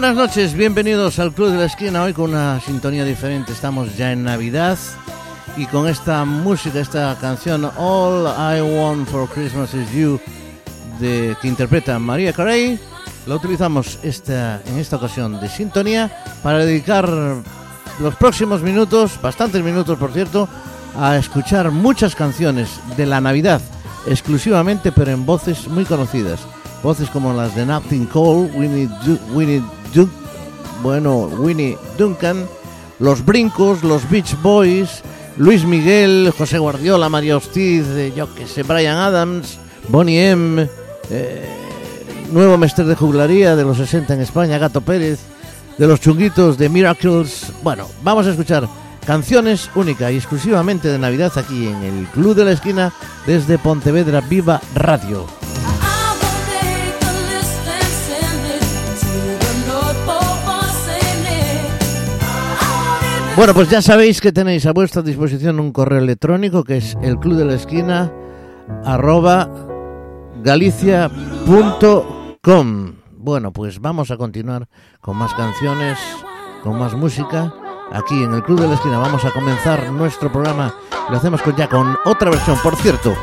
Buenas noches, bienvenidos al Club de la Esquina. Hoy con una sintonía diferente, estamos ya en Navidad y con esta música, esta canción All I Want for Christmas is You, de, que interpreta María Carey, la utilizamos esta, en esta ocasión de sintonía para dedicar los próximos minutos, bastantes minutos por cierto, a escuchar muchas canciones de la Navidad exclusivamente, pero en voces muy conocidas. Voces como las de Nothing Cole, Winnie, Winnie bueno, Winnie Duncan, Los Brincos, Los Beach Boys, Luis Miguel, José Guardiola, María Hostiz, eh, yo que sé, Brian Adams, Bonnie M, eh, Nuevo Mester de Juglaría de los 60 en España, Gato Pérez, de los chunguitos de Miracles. Bueno, vamos a escuchar canciones únicas y exclusivamente de Navidad aquí en el Club de la Esquina desde Pontevedra Viva Radio. Bueno, pues ya sabéis que tenéis a vuestra disposición un correo electrónico que es el club de la esquina arroba galicia.com. Bueno, pues vamos a continuar con más canciones, con más música. Aquí en el Club de la Esquina vamos a comenzar nuestro programa. Lo hacemos con ya con otra versión. Por cierto,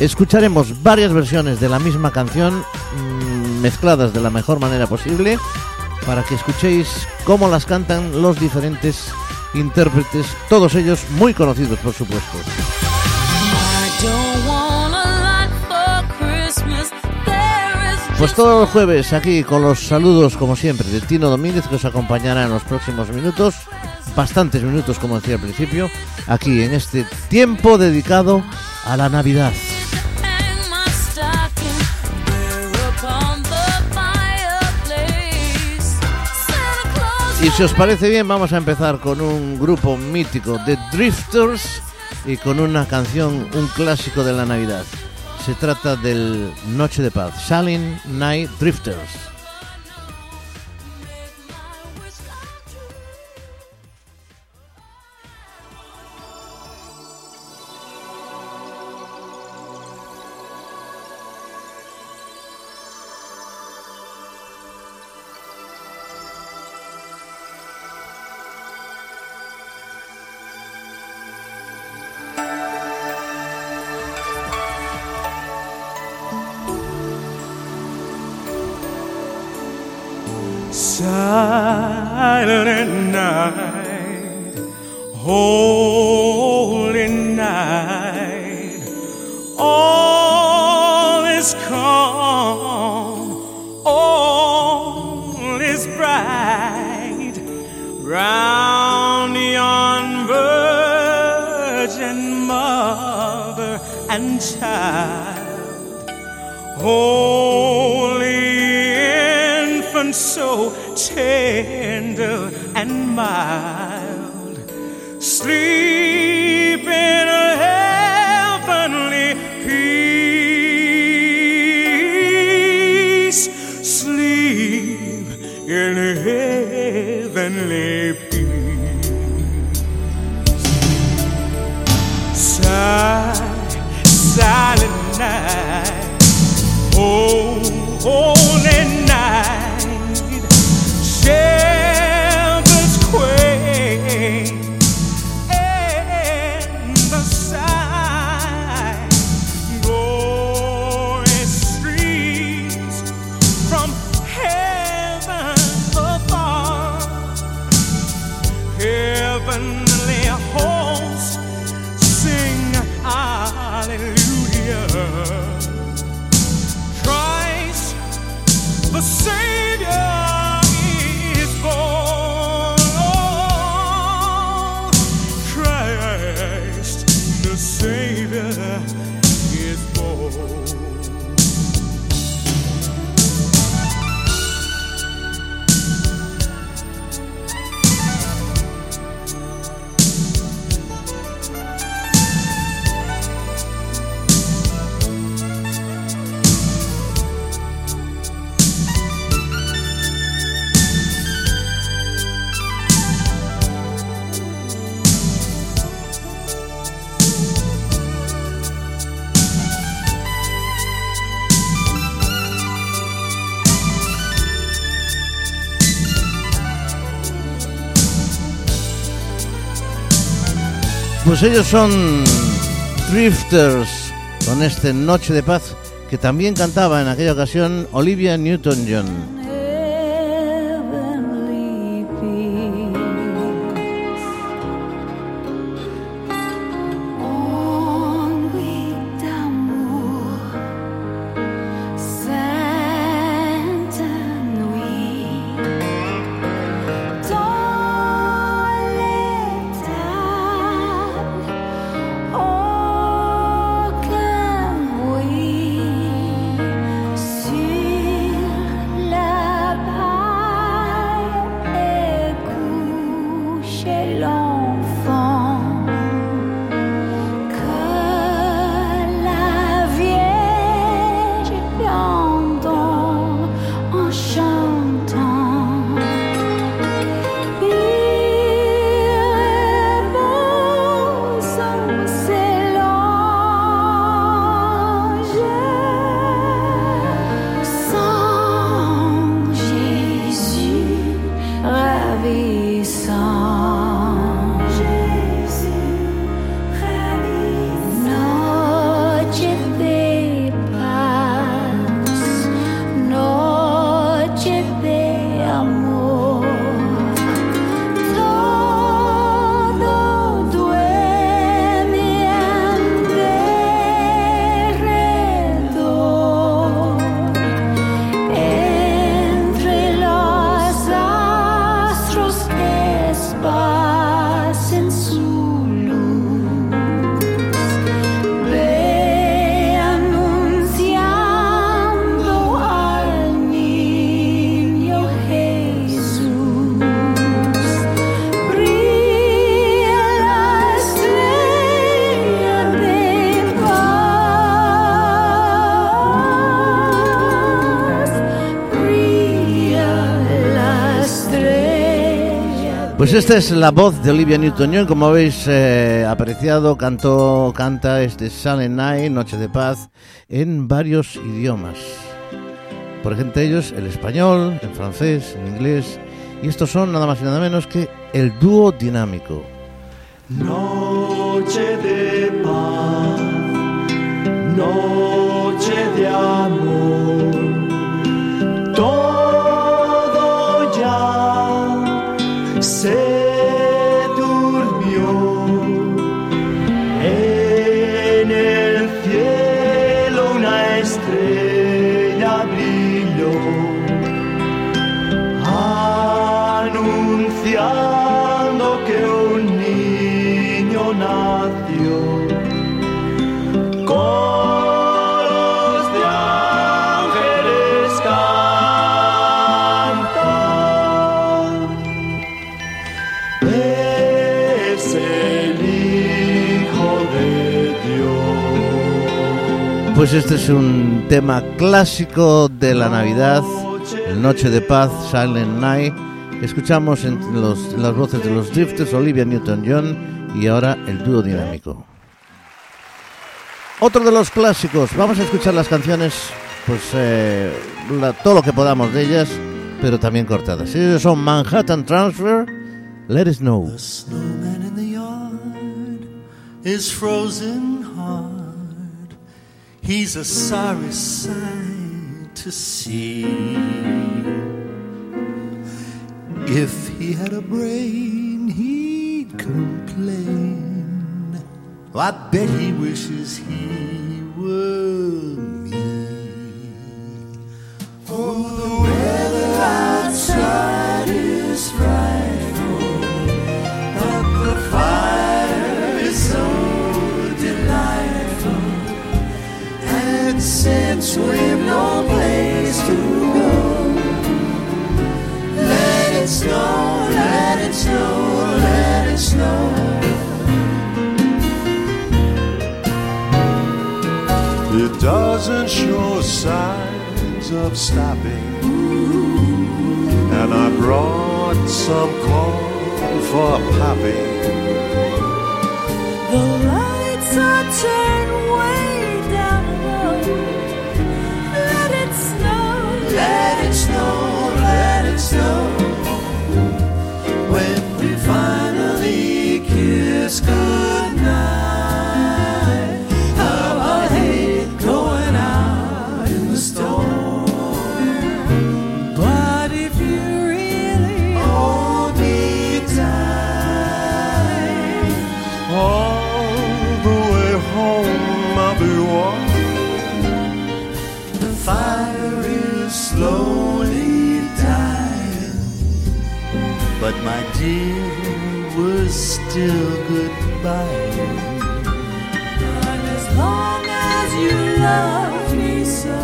escucharemos varias versiones de la misma canción mm, mezcladas de la mejor manera posible para que escuchéis cómo las cantan los diferentes intérpretes, todos ellos muy conocidos por supuesto. Pues todos los jueves aquí con los saludos como siempre de Tino Domínguez que os acompañará en los próximos minutos, bastantes minutos como decía al principio, aquí en este tiempo dedicado a la Navidad. Y si os parece bien, vamos a empezar con un grupo mítico de Drifters y con una canción, un clásico de la Navidad. Se trata del Noche de Paz, Shaolin Night Drifters. Pues ellos son Drifters con este Noche de Paz que también cantaba en aquella ocasión Olivia Newton-John. Pues esta es la voz de Olivia Newton-John, como habéis eh, apreciado, cantó, canta este Silent Night, Noche de Paz, en varios idiomas. Por ejemplo, ellos el español, el francés, el inglés, y estos son nada más y nada menos que el dúo dinámico. Noche pues este es un tema clásico de la Navidad, Noche de Paz, Silent Night. Escuchamos en, las voces de los Drifters, Olivia Newton-John y ahora el dúo dinámico. Otro de los clásicos, vamos a escuchar las canciones, pues eh, todo lo que podamos de ellas, pero también cortadas. Ellos son Manhattan Transfer, Let It Snow. He's a sorry sight to see. If he had a brain, he'd complain. I bet he wishes he were me. Oh, the weather outside is right. since we've no place to go. Let it snow, let it snow, let it snow. It doesn't show signs of stopping. And I brought some corn for popping. The lights are turned way love me so,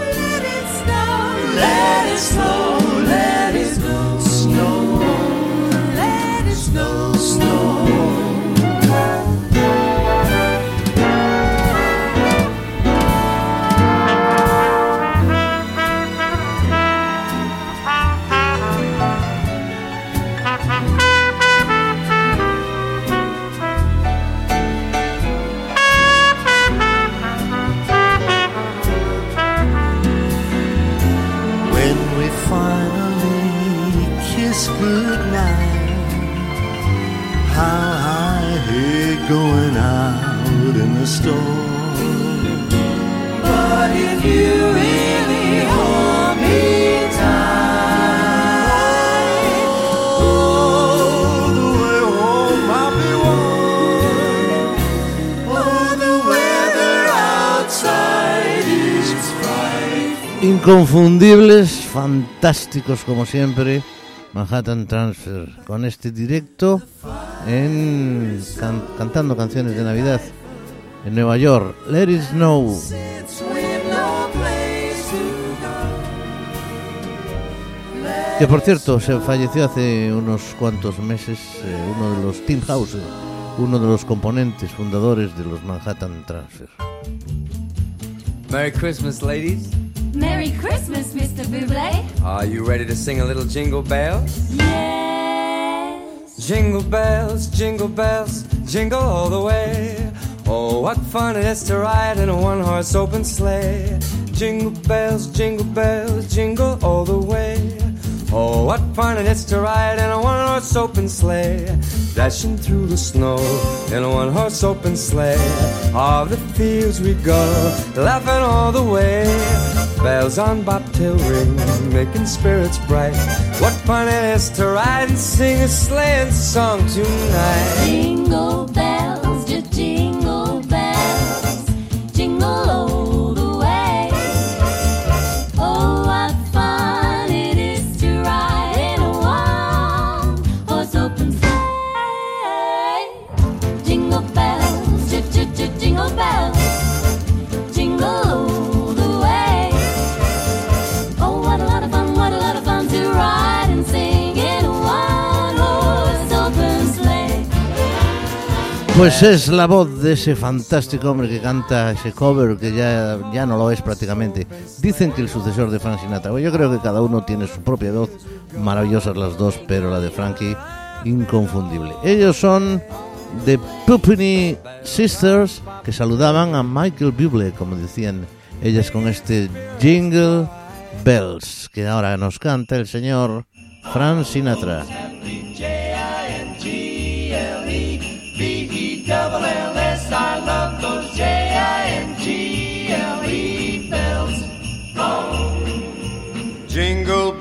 let it snow, Let it snow, Inconfundibles, fantásticos como siempre, Manhattan Transfer, con este directo en can- cantando canciones de Navidad en Nueva York. Let it snow. Que por cierto, se falleció hace unos cuantos meses eh, uno de los Tim House, uno de los componentes fundadores de los Manhattan Transfer. Merry Christmas, ladies. Merry Christmas, Mr. Buble. Are you ready to sing a little jingle bells? Yes. Jingle bells, jingle bells, jingle all the way. Oh, what fun it is to ride in a one horse open sleigh. Jingle bells, jingle bells, jingle all the way. Oh, what fun it is to ride in a one horse open sleigh. Dashing through the snow in a one horse open sleigh. All the fields we go, laughing all the way. Bells on bobtail ring, making spirits bright. What fun it is to ride and sing a sleighing song tonight. Jingle bells, Pues es la voz de ese fantástico hombre que canta ese cover que ya, ya no lo es prácticamente. Dicen que el sucesor de Frank Sinatra. Yo creo que cada uno tiene su propia voz, maravillosas las dos, pero la de Frankie inconfundible. Ellos son The Puppini Sisters que saludaban a Michael Bublé, como decían ellas con este Jingle Bells, que ahora nos canta el señor Frank Sinatra.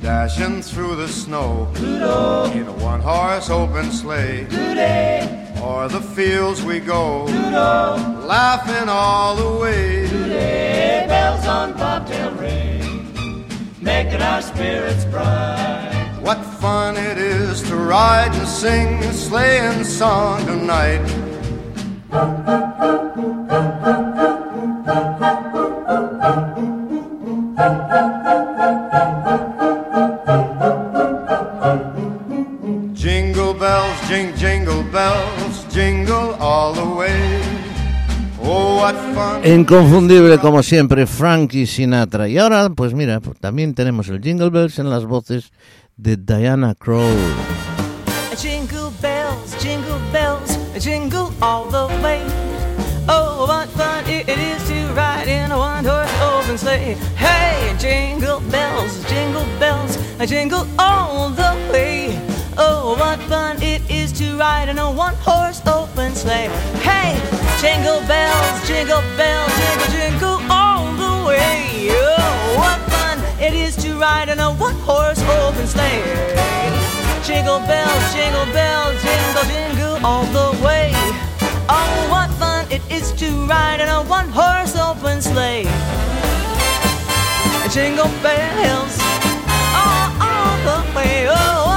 Dashing through the snow in a one-horse open sleigh. O'er the fields we go, laughing all the way. bells on bobtail ring, making our spirits bright. What fun it is to ride and sing a sleighing song tonight. Jing, jingle bells, jingle all the way. Oh, what fun. Inconfundible como siempre, Frankie Sinatra. Y ahora, pues mira, pues también tenemos el Jingle Bells en las voces de Diana Krall. Jingle bells, jingle bells, jingle all the way. Oh, what fun it is to ride in a one-horse open sleigh. Hey, jingle bells, jingle bells, jingle all the way. Oh, what fun it is to ride in a one-horse open sleigh. Hey, jingle bells, jingle bells, jingle, jingle all the way. Oh, what fun it is to ride in a one-horse open sleigh. Jingle bells, jingle bells, jingle, jingle all the way. Oh, what fun it is to ride in a one horse open sleigh. Jingle bells, all, all the way. Oh,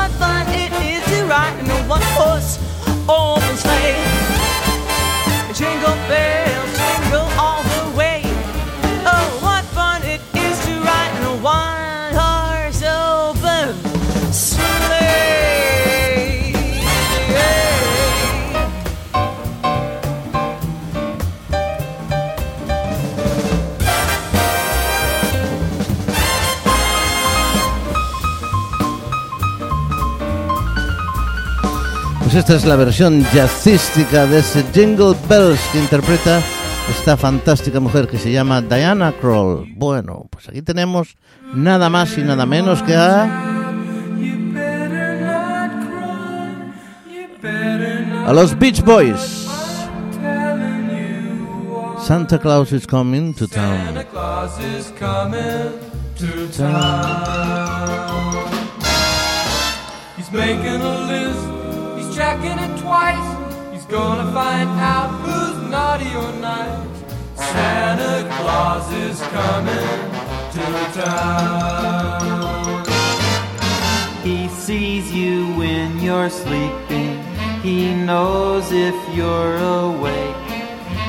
open sleigh. Jingle bells, Pues esta es la versión jazzística de ese Jingle Bells que interpreta esta fantástica mujer que se llama Diana Krall. Bueno, pues aquí tenemos nada más y nada menos que a... A los Beach Boys. Santa Claus is coming to town. Santa Claus is coming to town. He's making a list, he's checking it twice. He's gonna find out who's naughty or nice. Santa Claus is coming to town. He sees you when you're sleeping. He knows if you're awake.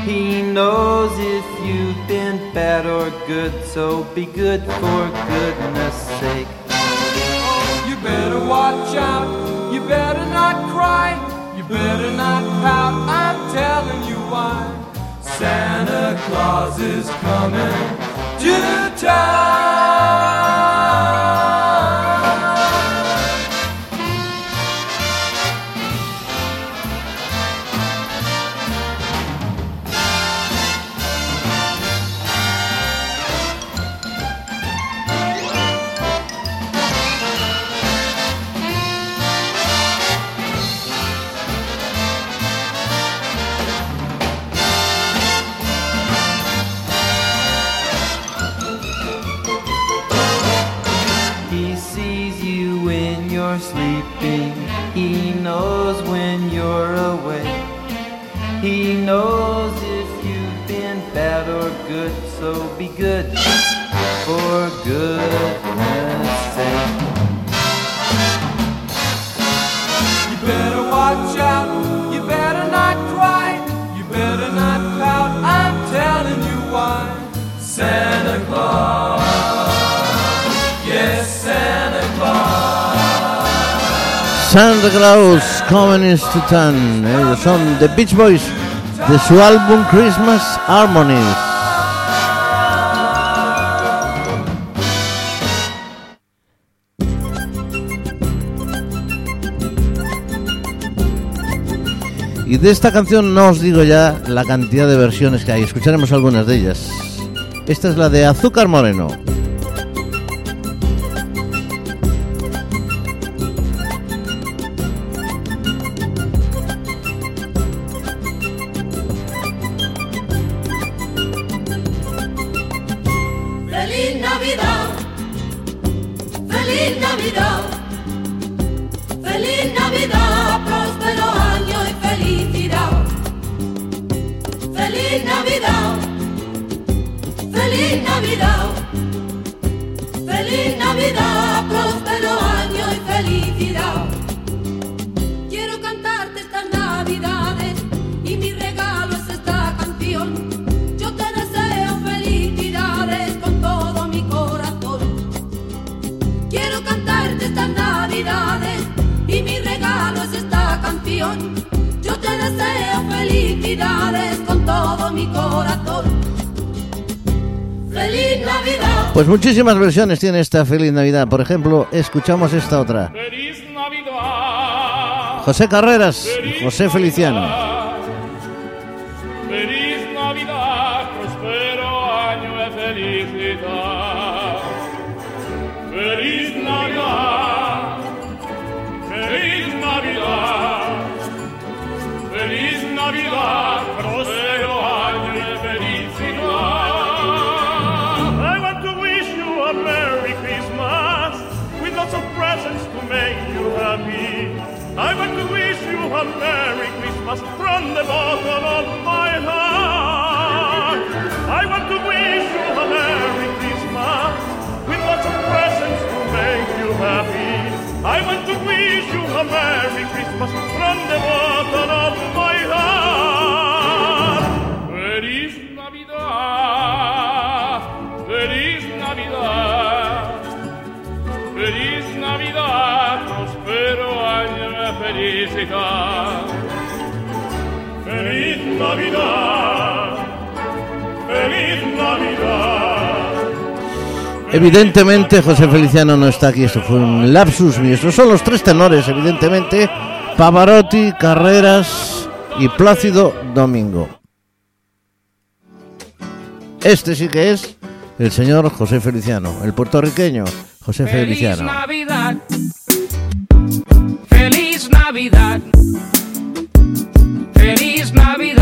He knows if you've been bad or good, so be good for goodness sake. You better watch out, you better not cry, you better not pout, I'm telling you why. Santa Claus is coming to town. Claus. Coming to. Ellos son The Beach Boys de su álbum Christmas Harmonies. Y de esta canción no os digo ya la cantidad de versiones que hay, escucharemos algunas de ellas. Esta es la de Azúcar Moreno. Muchísimas versiones tiene esta Feliz Navidad. Por ejemplo, escuchamos esta otra. Feliz Navidad. José Carreras José Feliciano. From the bottom of my heart. I want to wish you a Merry Christmas with lots of presents to make you happy. I want to wish you a Merry Christmas from the bottom of my heart. Feliz Navidad, Feliz Navidad. Feliz Navidad, prospero año de felicidad. Evidentemente José Feliciano no está aquí, esto fue un lapsus mío. Estos son los tres tenores, evidentemente. Pavarotti, Carreras y Plácido Domingo. Este sí que es el señor José Feliciano, el puertorriqueño José Feliz Feliciano. Navidad. Feliz Navidad. Feliz Navidad.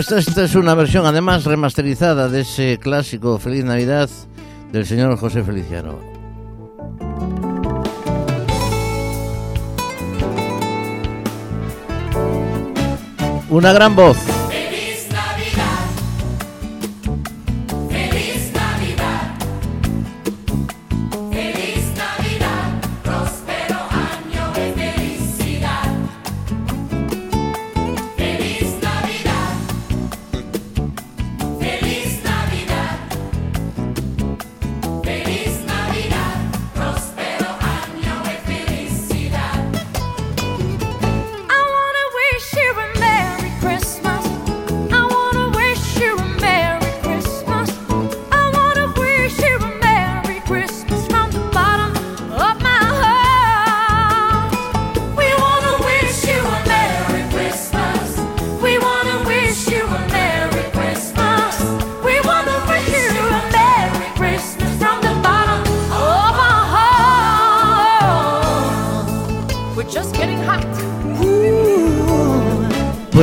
Pues esta es una versión además remasterizada de ese clásico Feliz Navidad del señor José Feliciano. Una gran voz.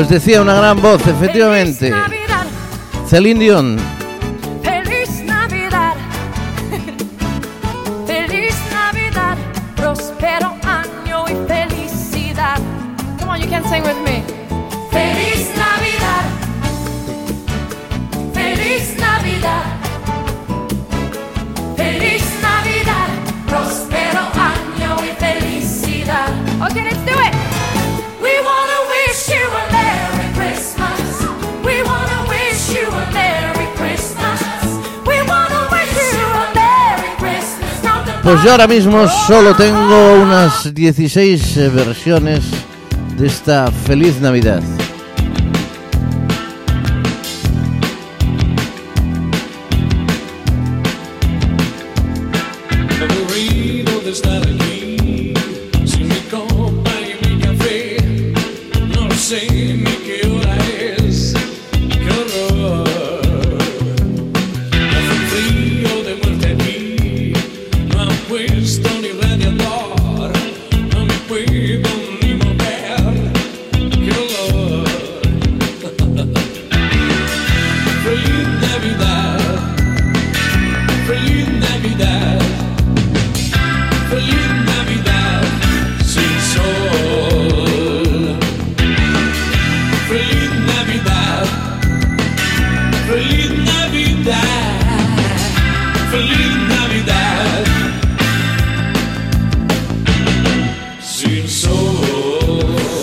Decía una gran voz, efectivamente. Celine Dion. Pues yo ahora mismo solo tengo unas 16 eh, versiones de esta feliz Navidad.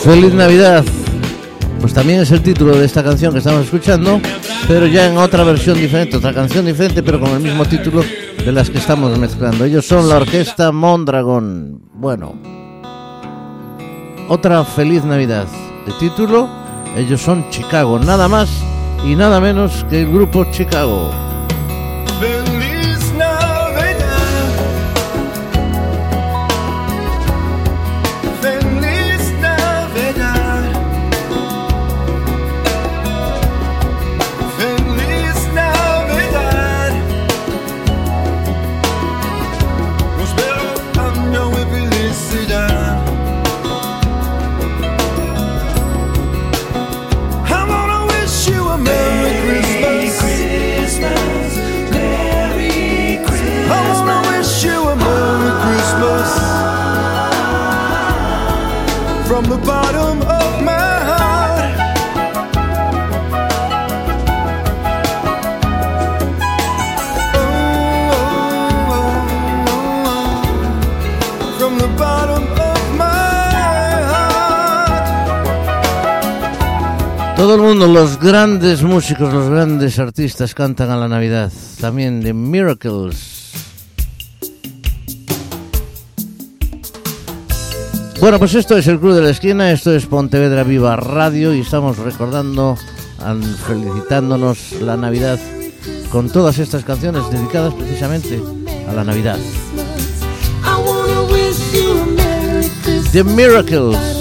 Feliz Navidad. Pues también es el título de esta canción que estamos escuchando, pero ya en otra versión diferente, otra canción diferente, pero con el mismo título de las que estamos mezclando. Ellos son la orquesta Mondragon. Bueno, otra Feliz Navidad de título. Ellos son Chicago, nada más y nada menos que el grupo Chicago. Todo el mundo, los grandes músicos, los grandes artistas cantan a la Navidad. También The Miracles. Bueno, pues esto es el Club de la Esquina, esto es Pontevedra Viva Radio y estamos recordando, an- felicitándonos la Navidad con todas estas canciones dedicadas precisamente a la Navidad. The Miracles.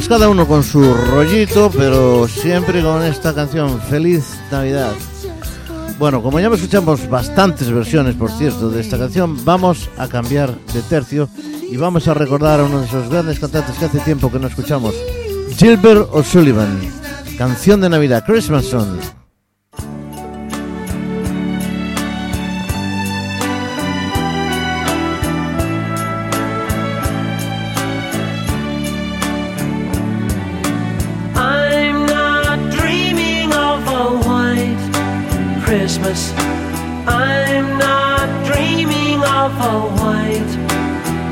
Pues cada uno con su rollito, pero siempre con esta canción, Feliz Navidad. Bueno, como ya escuchamos bastantes versiones, por cierto, de esta canción, vamos a cambiar de tercio y vamos a recordar a uno de esos grandes cantantes que hace tiempo que no escuchamos, Gilbert O'Sullivan, canción de Navidad, Christmas Song. Christmas. I'm not dreaming of a white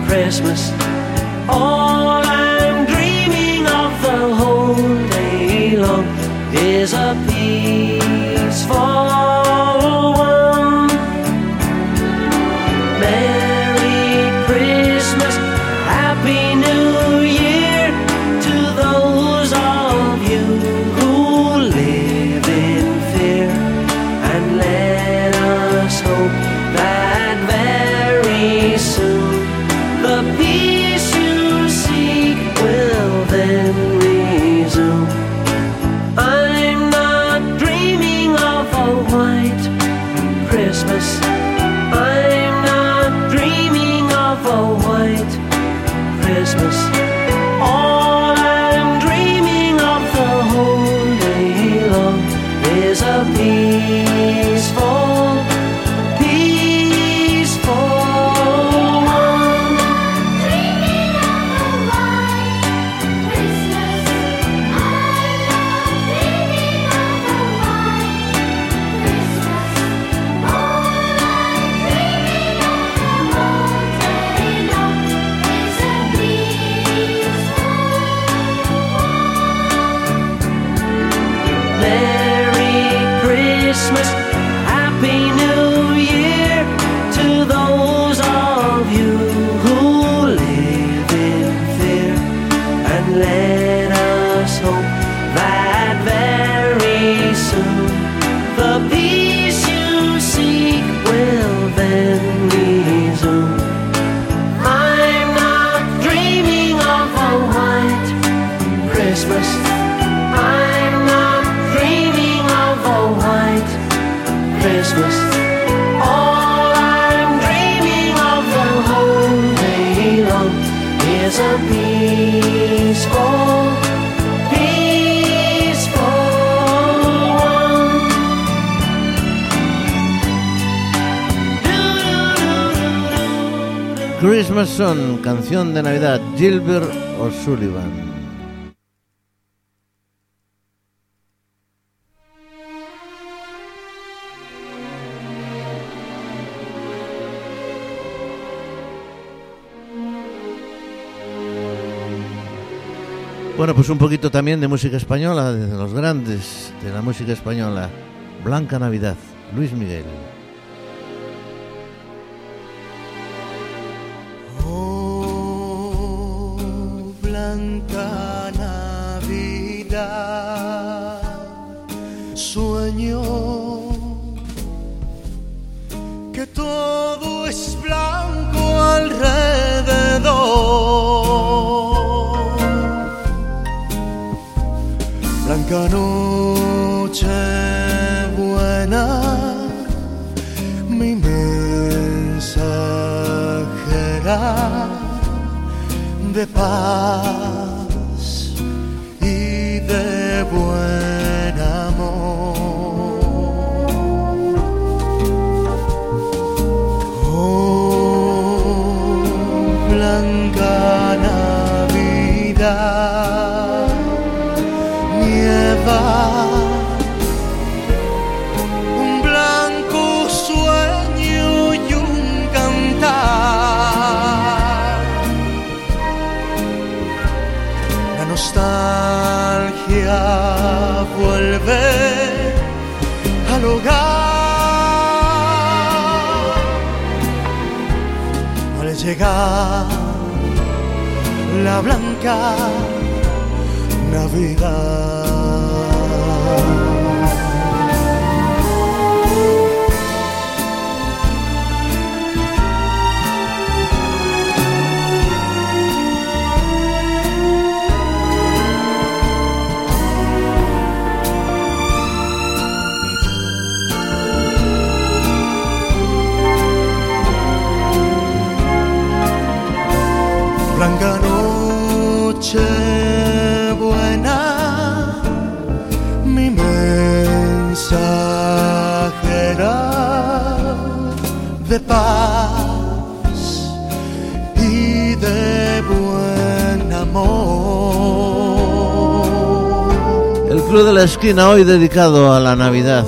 Christmas. All Christmas Song, canción de Navidad, Gilbert O'Sullivan. Bueno, pues un poquito también de música española, de los grandes de la música española. Blanca Navidad, Luis Miguel. Que todo es blanco alrededor. Blanca noche buena, mi mensajera de paz llegar la blanca Navidad. De la Esquina hoy dedicado a la Navidad.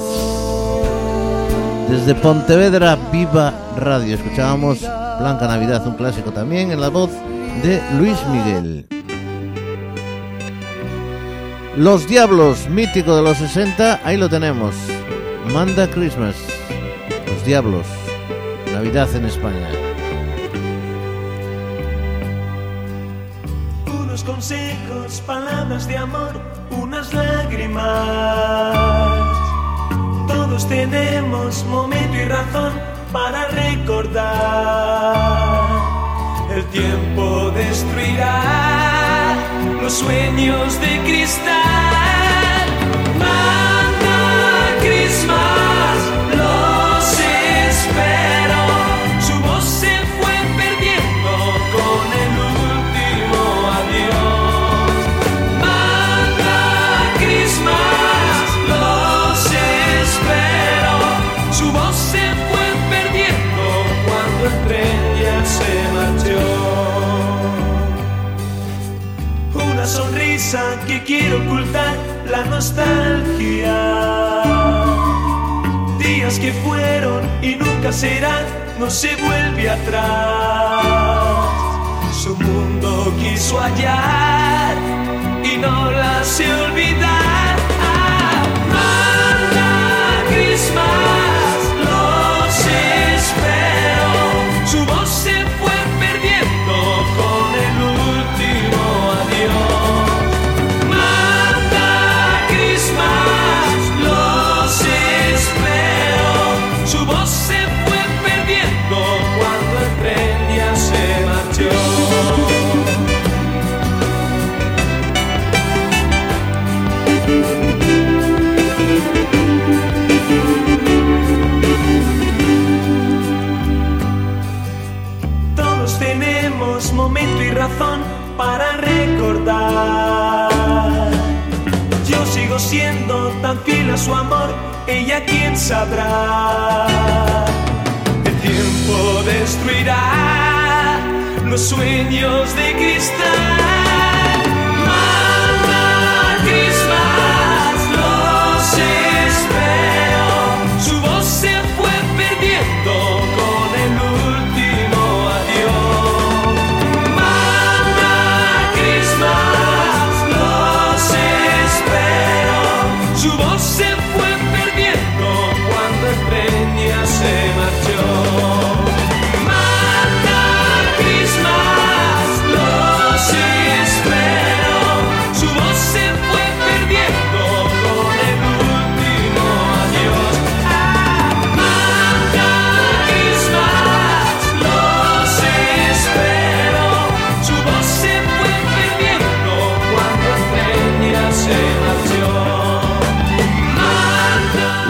Desde Pontevedra, Viva Radio. Escuchábamos Blanca Navidad, un clásico también, en la voz de Luis Miguel. Los Diablos, mítico de los 60, ahí lo tenemos. Manda Christmas. Los Diablos. Navidad en España. unos consejos, palabras de amor, unas. Todos tenemos momento y razón para recordar. El tiempo destruirá los sueños de cristal. Manda Christmas, quiere ocultar la nostalgia. Días que fueron y nunca serán, no se vuelve atrás. Su mundo quiso hallar y no la sé olvidar. Yo sigo siendo tan fiel a su amor, ella quién sabrá. El tiempo destruirá los sueños de cristal.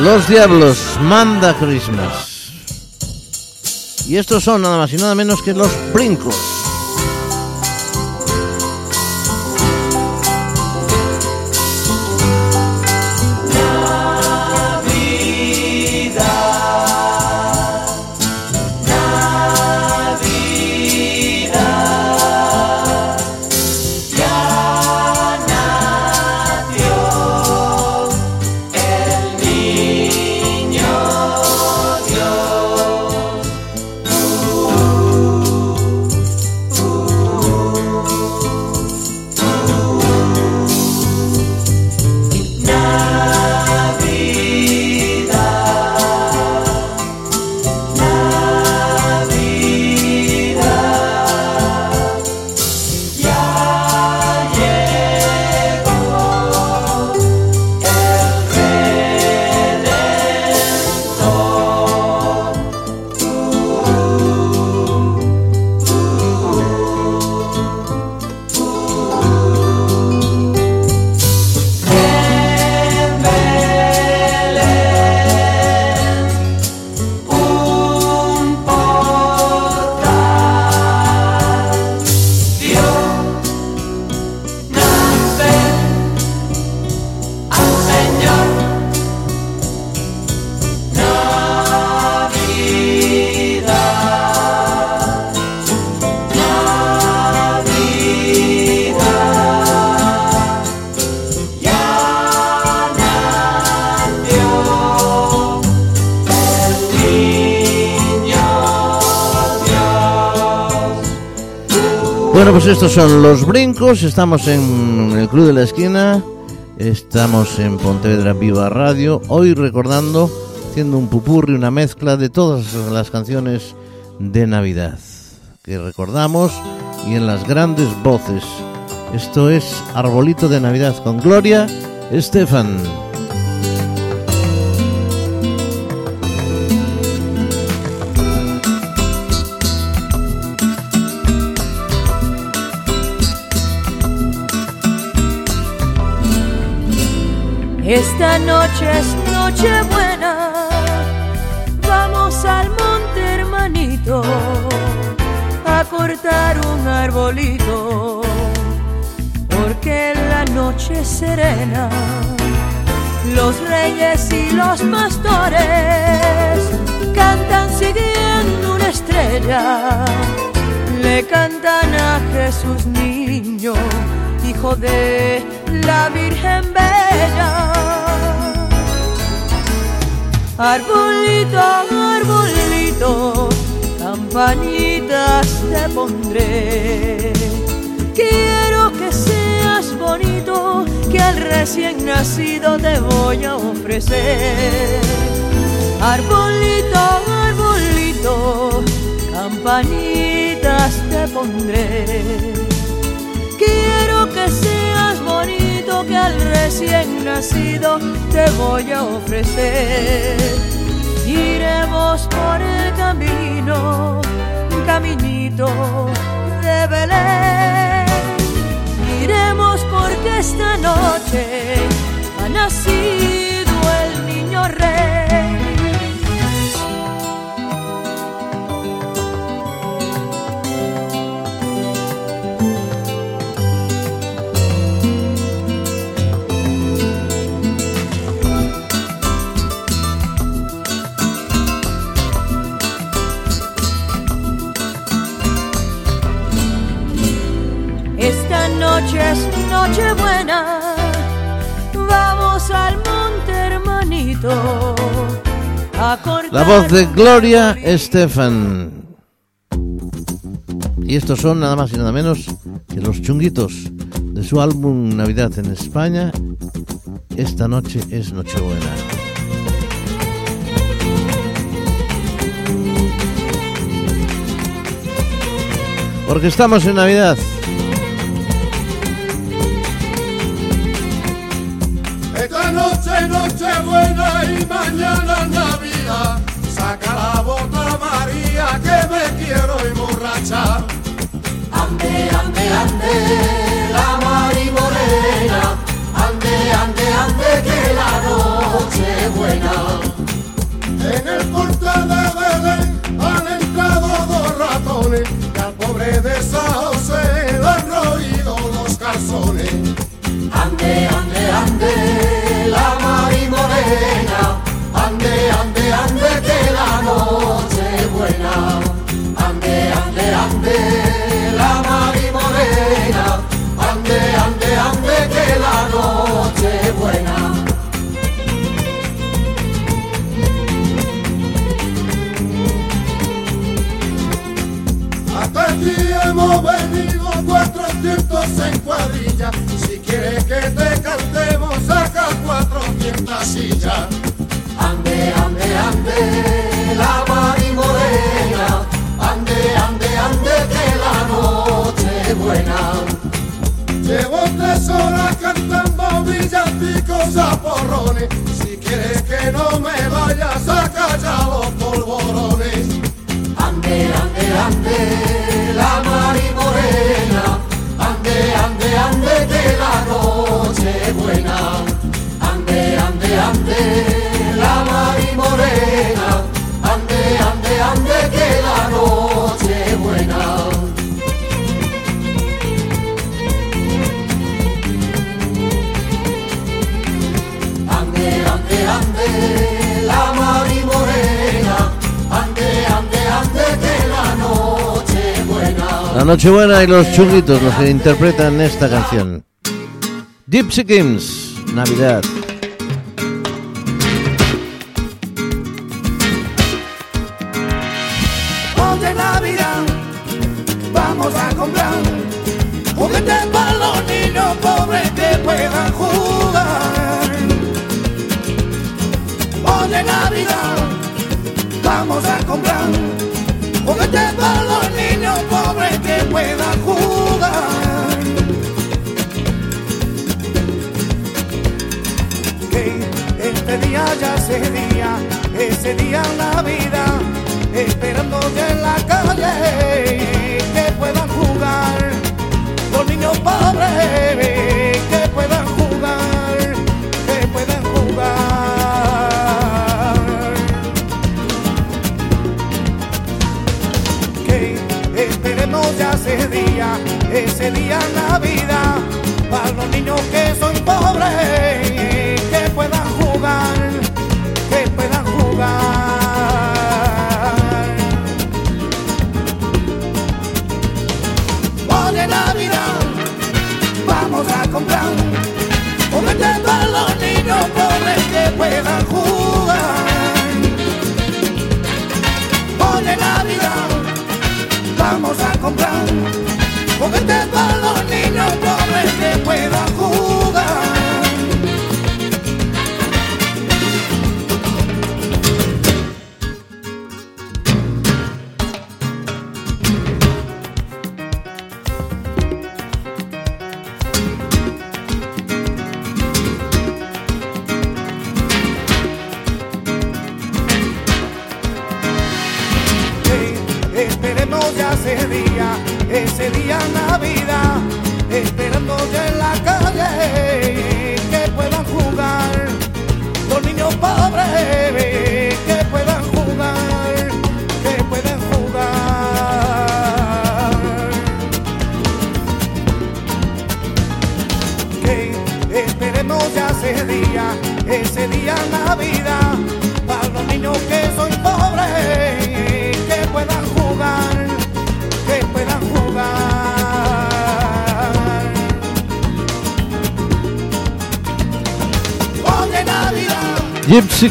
Los Diablos, Manda Christmas. Y estos son nada más y nada menos que los brincos. Estos son los brincos. Estamos en el Club de la Esquina. Estamos en Pontevedra Viva Radio. Hoy recordando, haciendo un pupurri, una mezcla de todas las canciones de Navidad que recordamos y en las grandes voces. Esto es Arbolito de Navidad con Gloria Estefan. Esta noche es noche buena, vamos al monte hermanito a cortar un arbolito, porque la noche serena, los reyes y los pastores cantan siguiendo una estrella, le cantan a Jesús niño, hijo de la Virgen Bella. Arbolito, arbolito, campanitas te pondré. Quiero que seas bonito, que al recién nacido te voy a ofrecer. Arbolito, arbolito, campanitas te pondré. Quiero que seas recién nacido te voy a ofrecer. Iremos por el camino, caminito de Belén. Iremos porque esta noche ha nacido el niño rey. Nochebuena, vamos al monte hermanito. A La voz de Gloria Estefan. Y estos son nada más y nada menos que los chunguitos de su álbum Navidad en España. Esta noche es Nochebuena. Porque estamos en Navidad. Buena y mañana Navidad. Saca la bota María que me quiero emborrachar. Ande, ande, ande, la Mari Morena. Ande, ande, ande, que la noche es buena. En el portal de Belén han entrado dos ratones y al pobre de San José le han roído los calzones. Hemos venido 400 en cuadrilla. Si quieres que te cantemos, saca 400 sillas. Ande, ande, ande, la Mari Morena. Ande, ande, ande, que la noche buena. Llevo tres horas cantando villancicos a porrones. Si quieres que no me vaya, saca ya los polvorones. Ande, ande, ande, la Mari Morena. Ande, ande, ande, que la noche buena. Ande, ande, ande, la Mari Morena. Ande, ande, ande, La Nochebuena y los chunguitos los que interpretan esta canción. Gypsy Kings, Navidad. Oye Navidad, vamos a comprar juguetes para los niños pobres que puedan jugar. Oye Navidad, vamos a comprar puedan jugar. Que este día ya sería, ese día Navidad, esperando ya en la calle que puedan jugar los niños pobres que puedan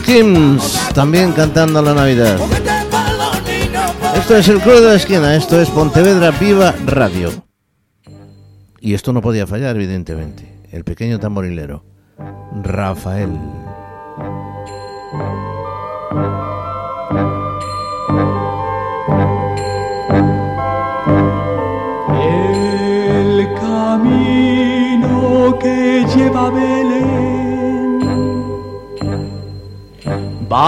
Kings también cantando la Navidad. Esto es el Club de la Esquina, esto es Pontevedra Viva Radio. Y esto no podía fallar, evidentemente. El pequeño tamborilero, Rafael.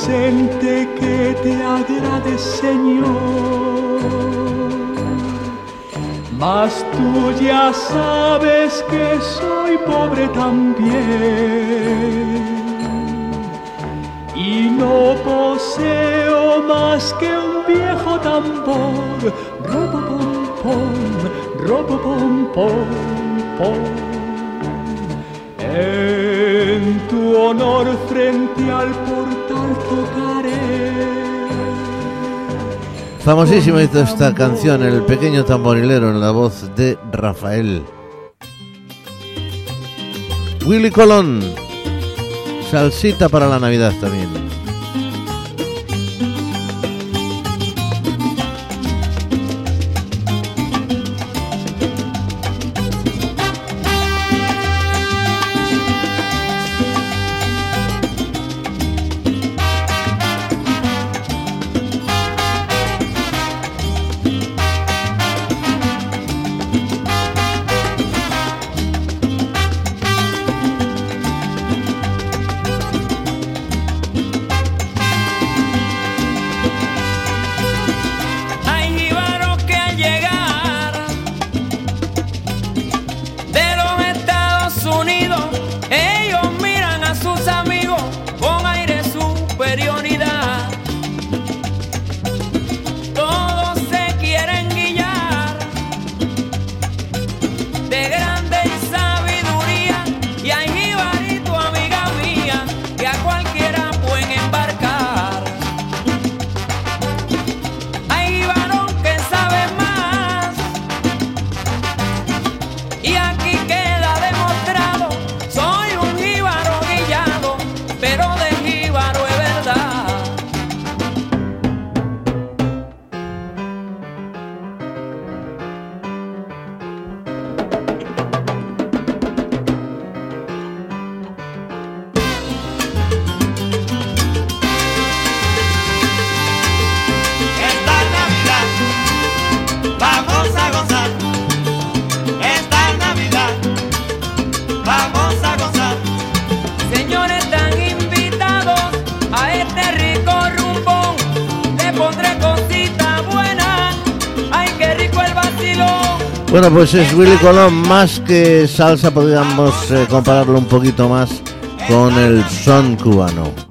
Presente que te agrade, Señor. Mas tú ya sabes que soy pobre también y no poseo más que un viejo tambor. Robo pom pom, robo pom pom pom. En tu honor frente al Famosísima esta canción, El pequeño tamborilero, en la voz de Rafael. Willy Colón, salsita para la Navidad también. Bueno, pues es Willy Colón, más que salsa, podríamos eh, compararlo un poquito más con el son cubano.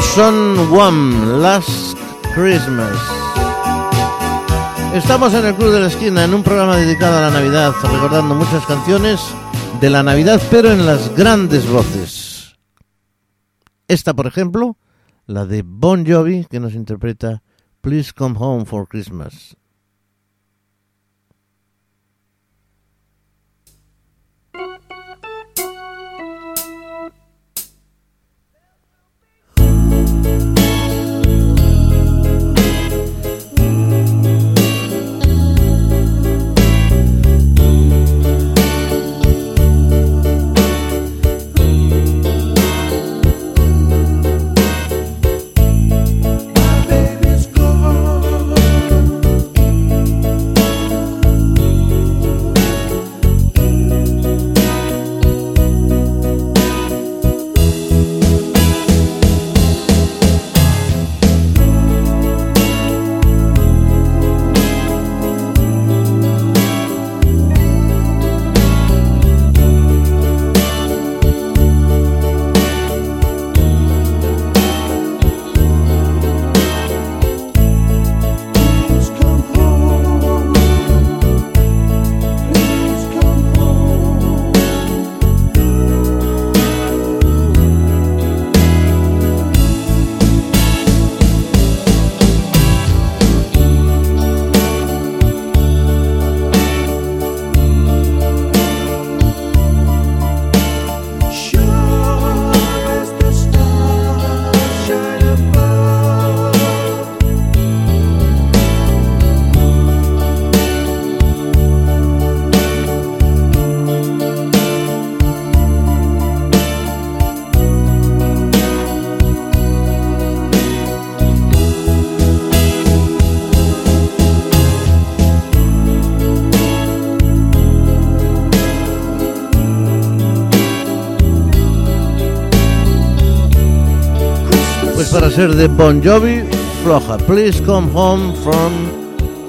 Son One Last Christmas. Estamos en el Club de la Esquina, en un programa dedicado a la Navidad, recordando muchas canciones de la Navidad, pero en las grandes voces. Esta, por ejemplo, la de Bon Jovi, que nos interpreta Please Come Home for Christmas. Ser de Bon Jovi, floja. Please come home from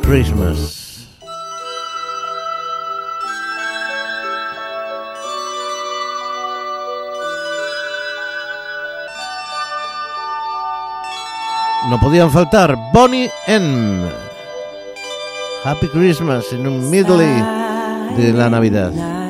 Christmas. No podían faltar Bonnie M. Happy Christmas en un medley de la Navidad.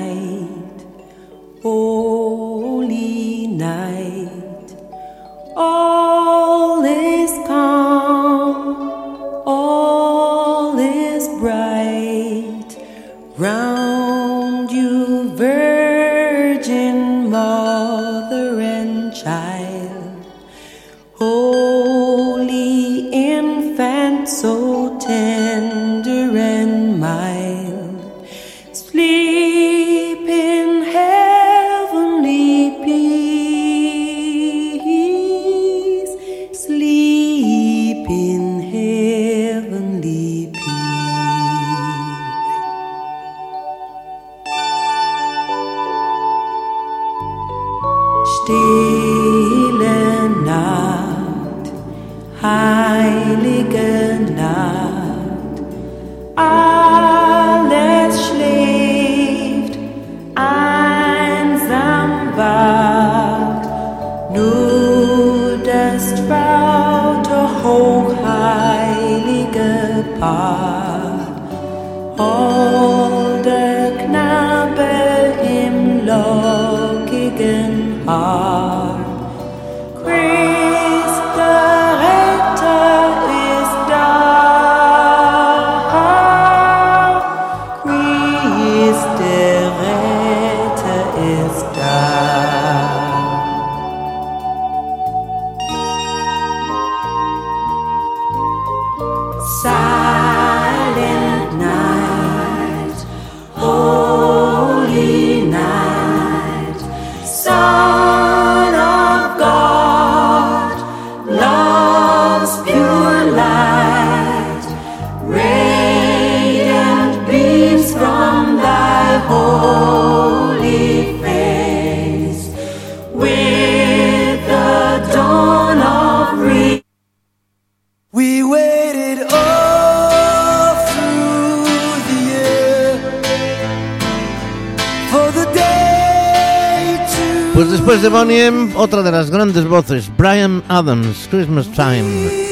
Pues de Bonnie M, otra de las grandes voces, Brian Adams, Christmas Time.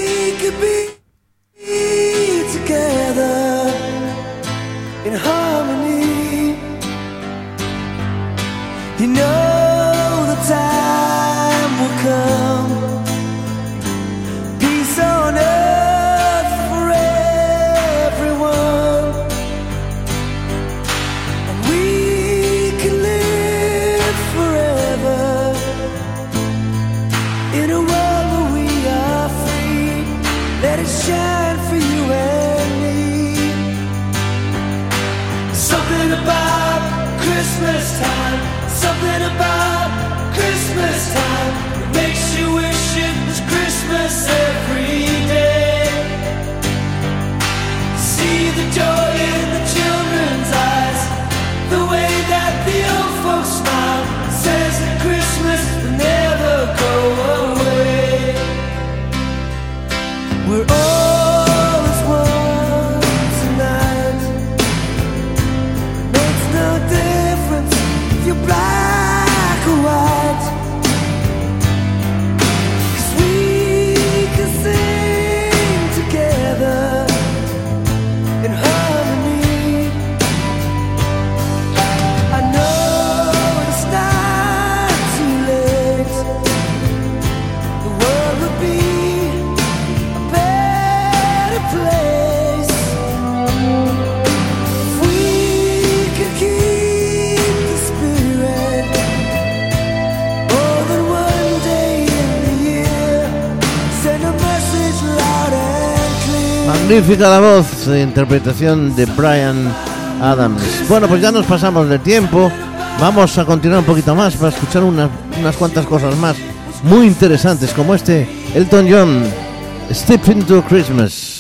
magnífica la voz de interpretación de Brian Adams. Bueno, pues ya nos pasamos de tiempo. Vamos a continuar un poquito más para escuchar unas, unas cuantas cosas más muy interesantes, como este Elton John, Step Into Christmas.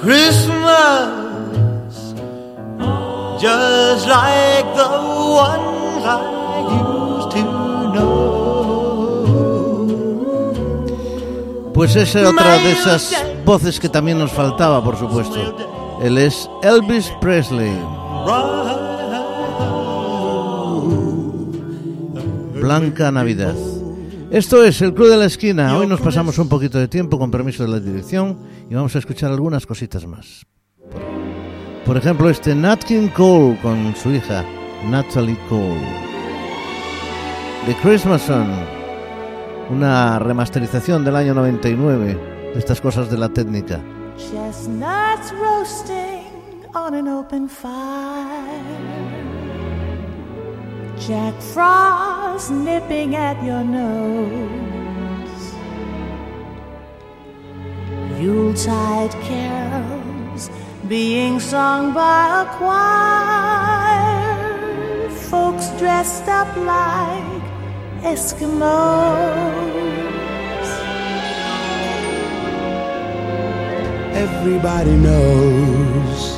Christmas, just like the ones I used to know. Pues esa era otra de esas voces que también nos faltaba, por supuesto. Él es Elvis Presley. Blanca Navidad. Esto es el Club de la Esquina. Hoy nos pasamos un poquito de tiempo con permiso de la dirección y vamos a escuchar algunas cositas más. Por ejemplo, este Nat King Cole con su hija Natalie Cole. The Christmas Song, una remasterización del año 99 de estas cosas de la técnica. Chestnuts roasting on an open fire. Jack Frost nipping at your nose. Yuletide carols being sung by a choir. Folks dressed up like Eskimos. Everybody knows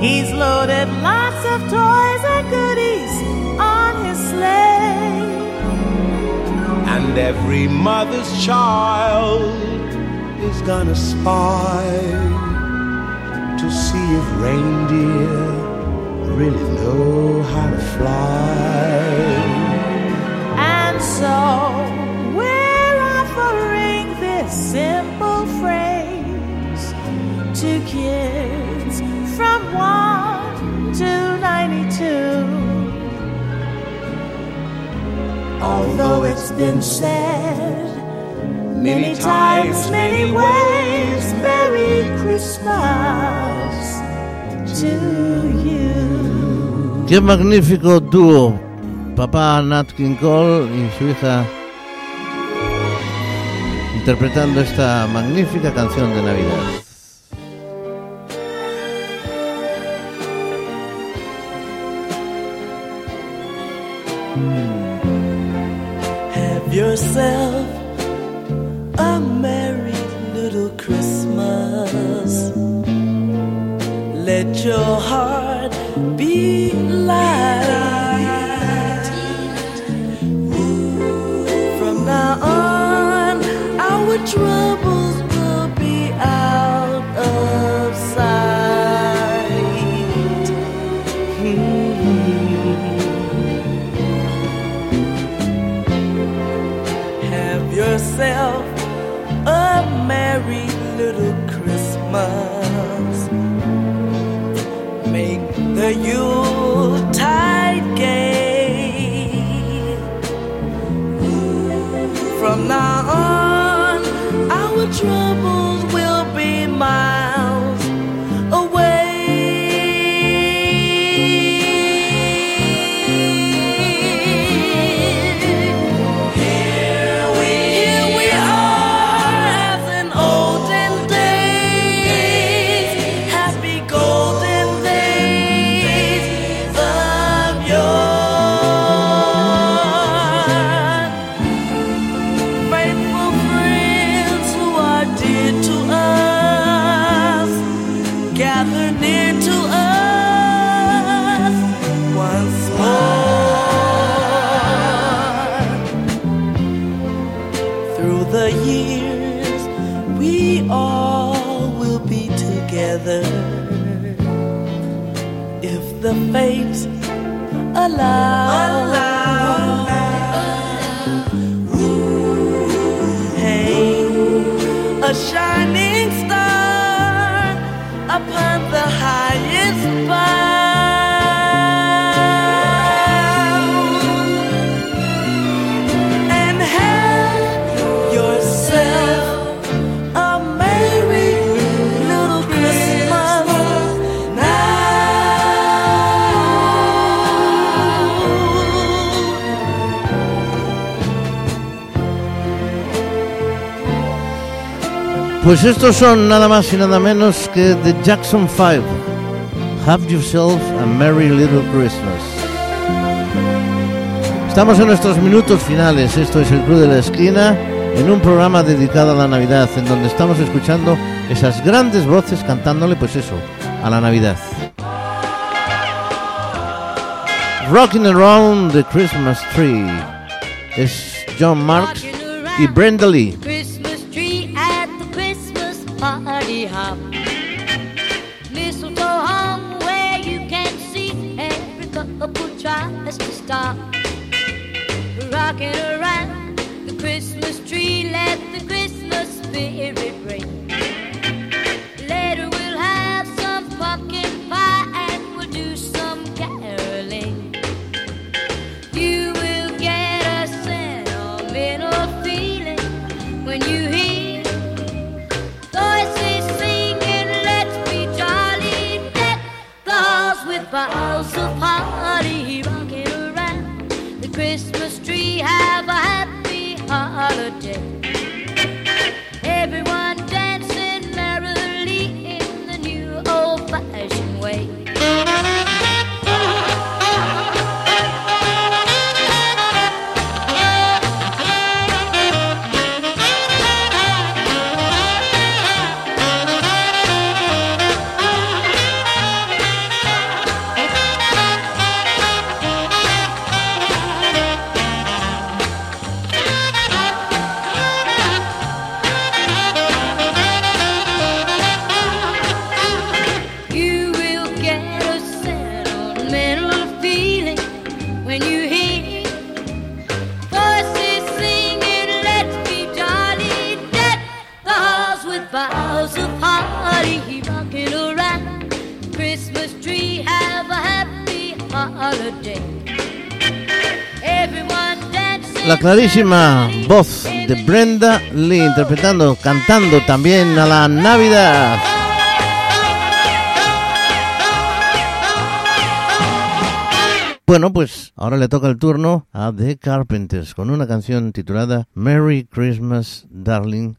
He's loaded lots of toys and goodies on his sleigh. And every mother's child is gonna spy to see if reindeer really know how to fly. And so we're offering this simple phrase to kids from 1 to 92. Although it's been said many times, many ways, Merry Christmas to you. Qué magnífico dúo. Papá Nat King Cole y su hija interpretando esta magnífica canción de Navidad. Yourself a merry little Christmas. Let your heart Pues estos son nada más y nada menos que The Jackson 5. Have yourself a merry little Christmas. Estamos en nuestros minutos finales. Esto es el Club de la Esquina en un programa dedicado a la Navidad, en donde estamos escuchando esas grandes voces cantándole, pues eso, a la Navidad. Rocking Around the Christmas Tree es John Marks y Brenda Lee. Clarísima voz de Brenda Lee interpretando, cantando también a la Navidad. Bueno, pues ahora le toca el turno a The Carpenters con una canción titulada Merry Christmas, Darling.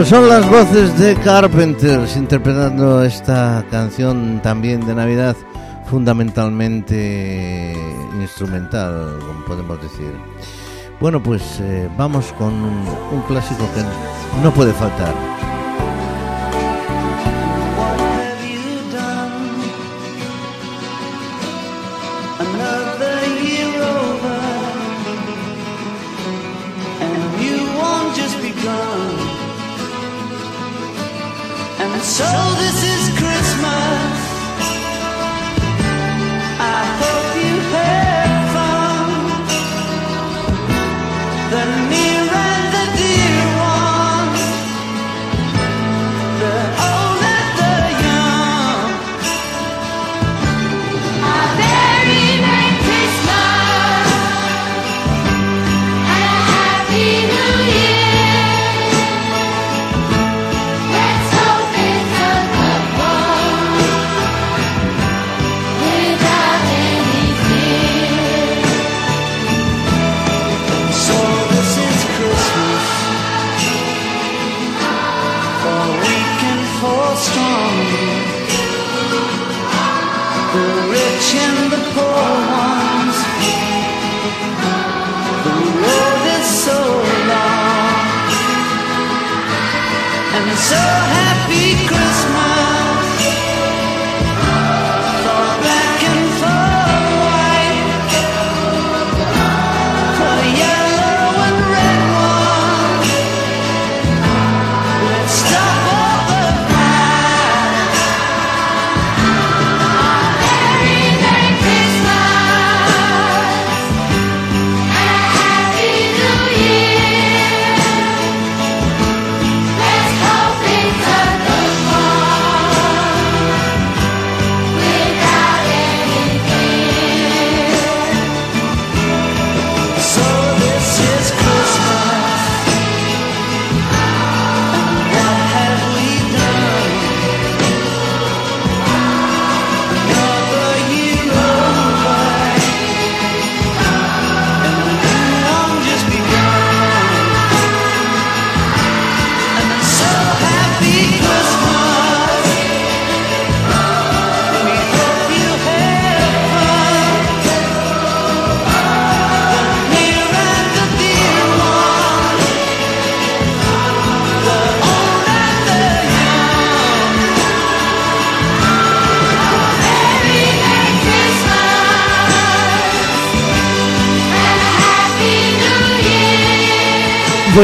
Pues son las voces de Carpenters interpretando esta canción también de Navidad, fundamentalmente instrumental, como podemos decir. Bueno, pues eh, vamos con un, un clásico que no puede faltar.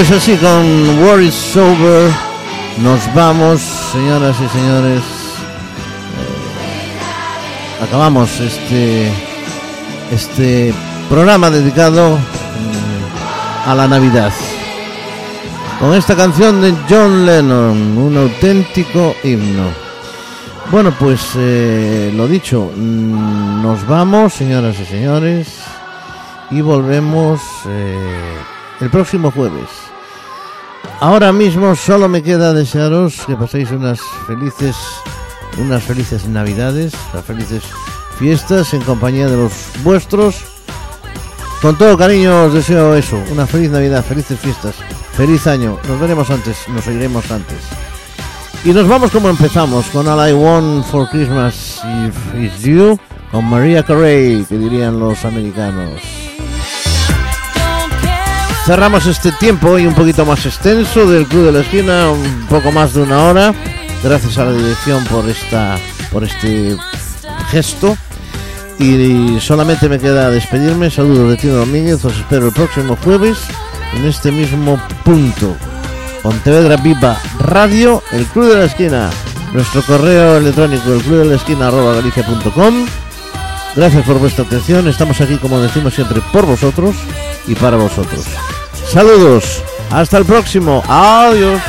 Pues así con War is Over nos vamos, señoras y señores. Eh, acabamos este este programa dedicado mm, a la Navidad. Con esta canción de John Lennon, un auténtico himno. Bueno, pues eh, lo dicho, mm, nos vamos, señoras y señores, y volvemos eh, el próximo jueves. Ahora mismo solo me queda desearos que paséis unas felices, unas felices navidades, unas felices fiestas en compañía de los vuestros. Con todo cariño os deseo eso, una feliz Navidad, felices fiestas, feliz año. Nos veremos antes, nos oiremos antes. Y nos vamos como empezamos, con All I Want for Christmas It's You, con Maria Carey, que dirían los americanos. Cerramos este tiempo hoy un poquito más extenso del Club de la Esquina, un poco más de una hora. Gracias a la dirección por esta, por este gesto. Y solamente me queda despedirme. Saludos de Tino Domínguez. Os espero el próximo jueves en este mismo punto. Pontevedra Viva Radio, el Club de la Esquina. Nuestro correo electrónico, el club de la esquina. Gracias por vuestra atención. Estamos aquí, como decimos siempre, por vosotros y para vosotros. Saludos. Hasta el próximo. Adiós.